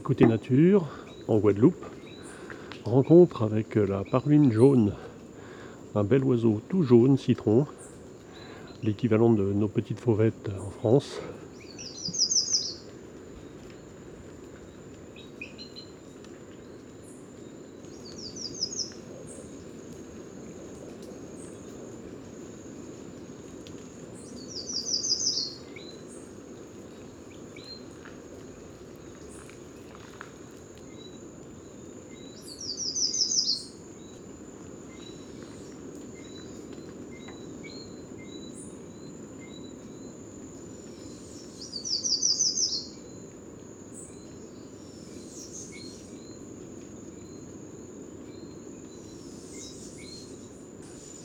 Écoutez nature en Guadeloupe. Rencontre avec la paruline jaune. Un bel oiseau tout jaune, citron. L'équivalent de nos petites fauvettes en France.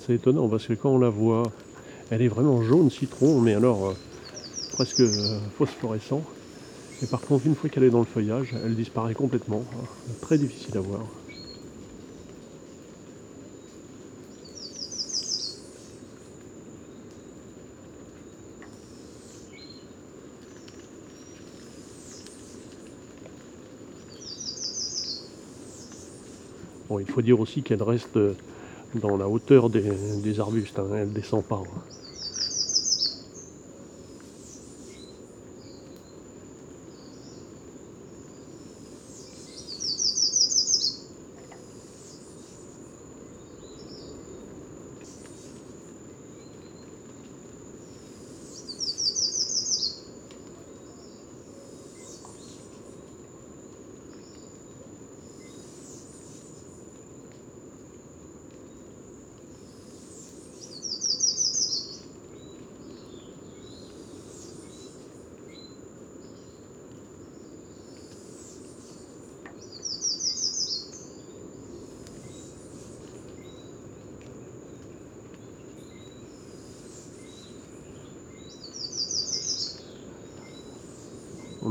C'est étonnant parce que quand on la voit, elle est vraiment jaune citron, mais alors euh, presque euh, phosphorescent. Et par contre, une fois qu'elle est dans le feuillage, elle disparaît complètement. Très difficile à voir. Bon, il faut dire aussi qu'elle reste dans la hauteur des, arbustes, hein, elle descend pas. Hein.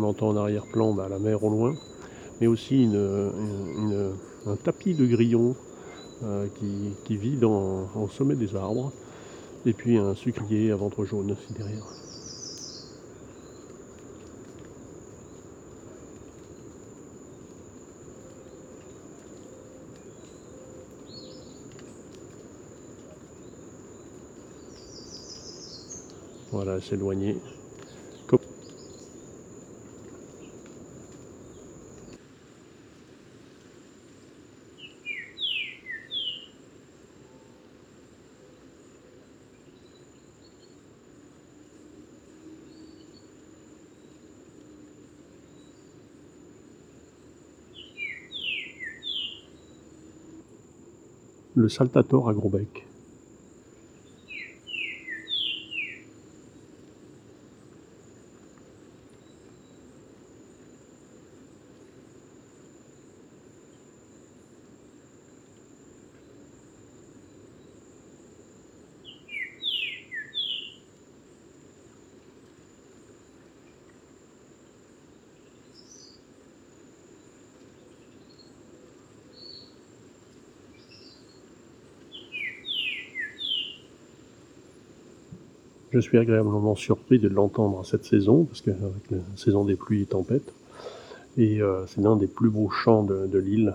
En arrière-plan bah, la mer au loin, mais aussi un tapis de grillons euh, qui, vit dans, au sommet des arbres, et puis un sucrier à ventre jaune aussi derrière. Voilà, s'éloigner. Le Saltator à Gros-Bec. Je suis agréablement surpris de l'entendre cette saison, parce qu'avec la saison des pluies et tempêtes, et euh, c'est l'un des plus beaux chants de l'île.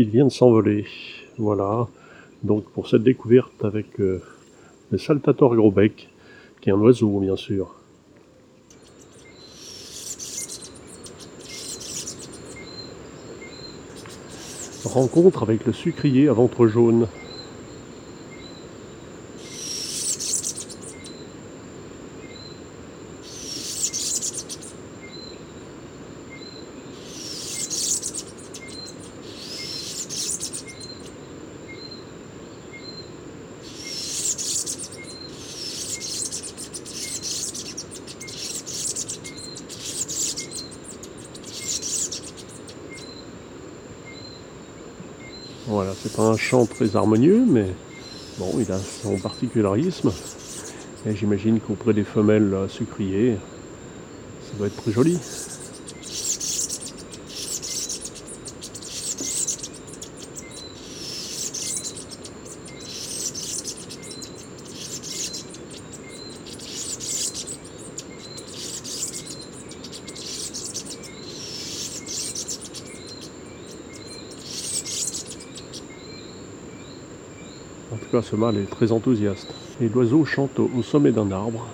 Il vient de s'envoler. Voilà. Donc pour cette découverte avec euh, le Saltator Gros-Bec, qui est un oiseau bien sûr. Rencontre avec le sucrier à ventre jaune. Voilà, c'est pas un chant très harmonieux, mais bon, il a son particularisme. Et j'imagine qu'auprès des femelles sucriées, ça doit être très joli. Ce mâle est très enthousiaste. Et l'oiseau chante au sommet d'un arbre,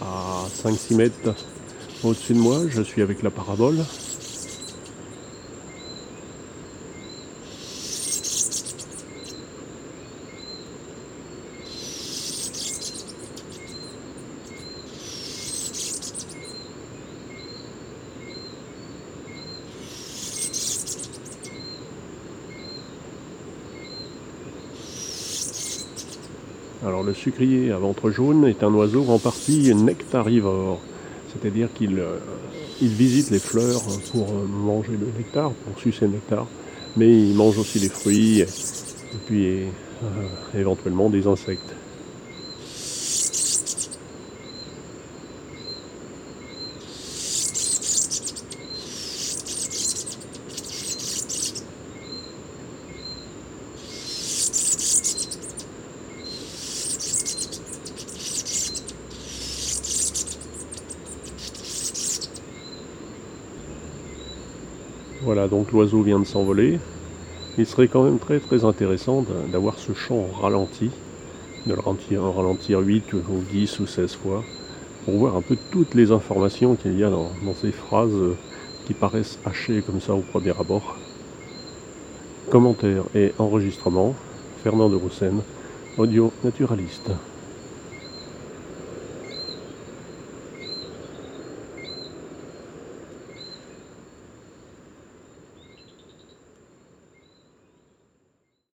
à 5-6 mètres au-dessus de moi. Je suis avec la parabole. Alors le sucrier à ventre jaune est un oiseau en partie nectarivore, c'est-à-dire qu'il euh, visite les fleurs pour euh, manger le nectar, pour sucer le nectar, mais il mange aussi les fruits et puis euh, éventuellement des insectes. Voilà, donc l'oiseau vient de s'envoler. Il serait quand même très très intéressant d'avoir ce chant ralenti, de le ralentir, ralentir 8 ou 10 ou 16 fois, pour voir un peu toutes les informations qu'il y a dans, ces phrases qui paraissent hachées comme ça au premier abord. Commentaire et enregistrement, Fernand de Roussen, audio naturaliste.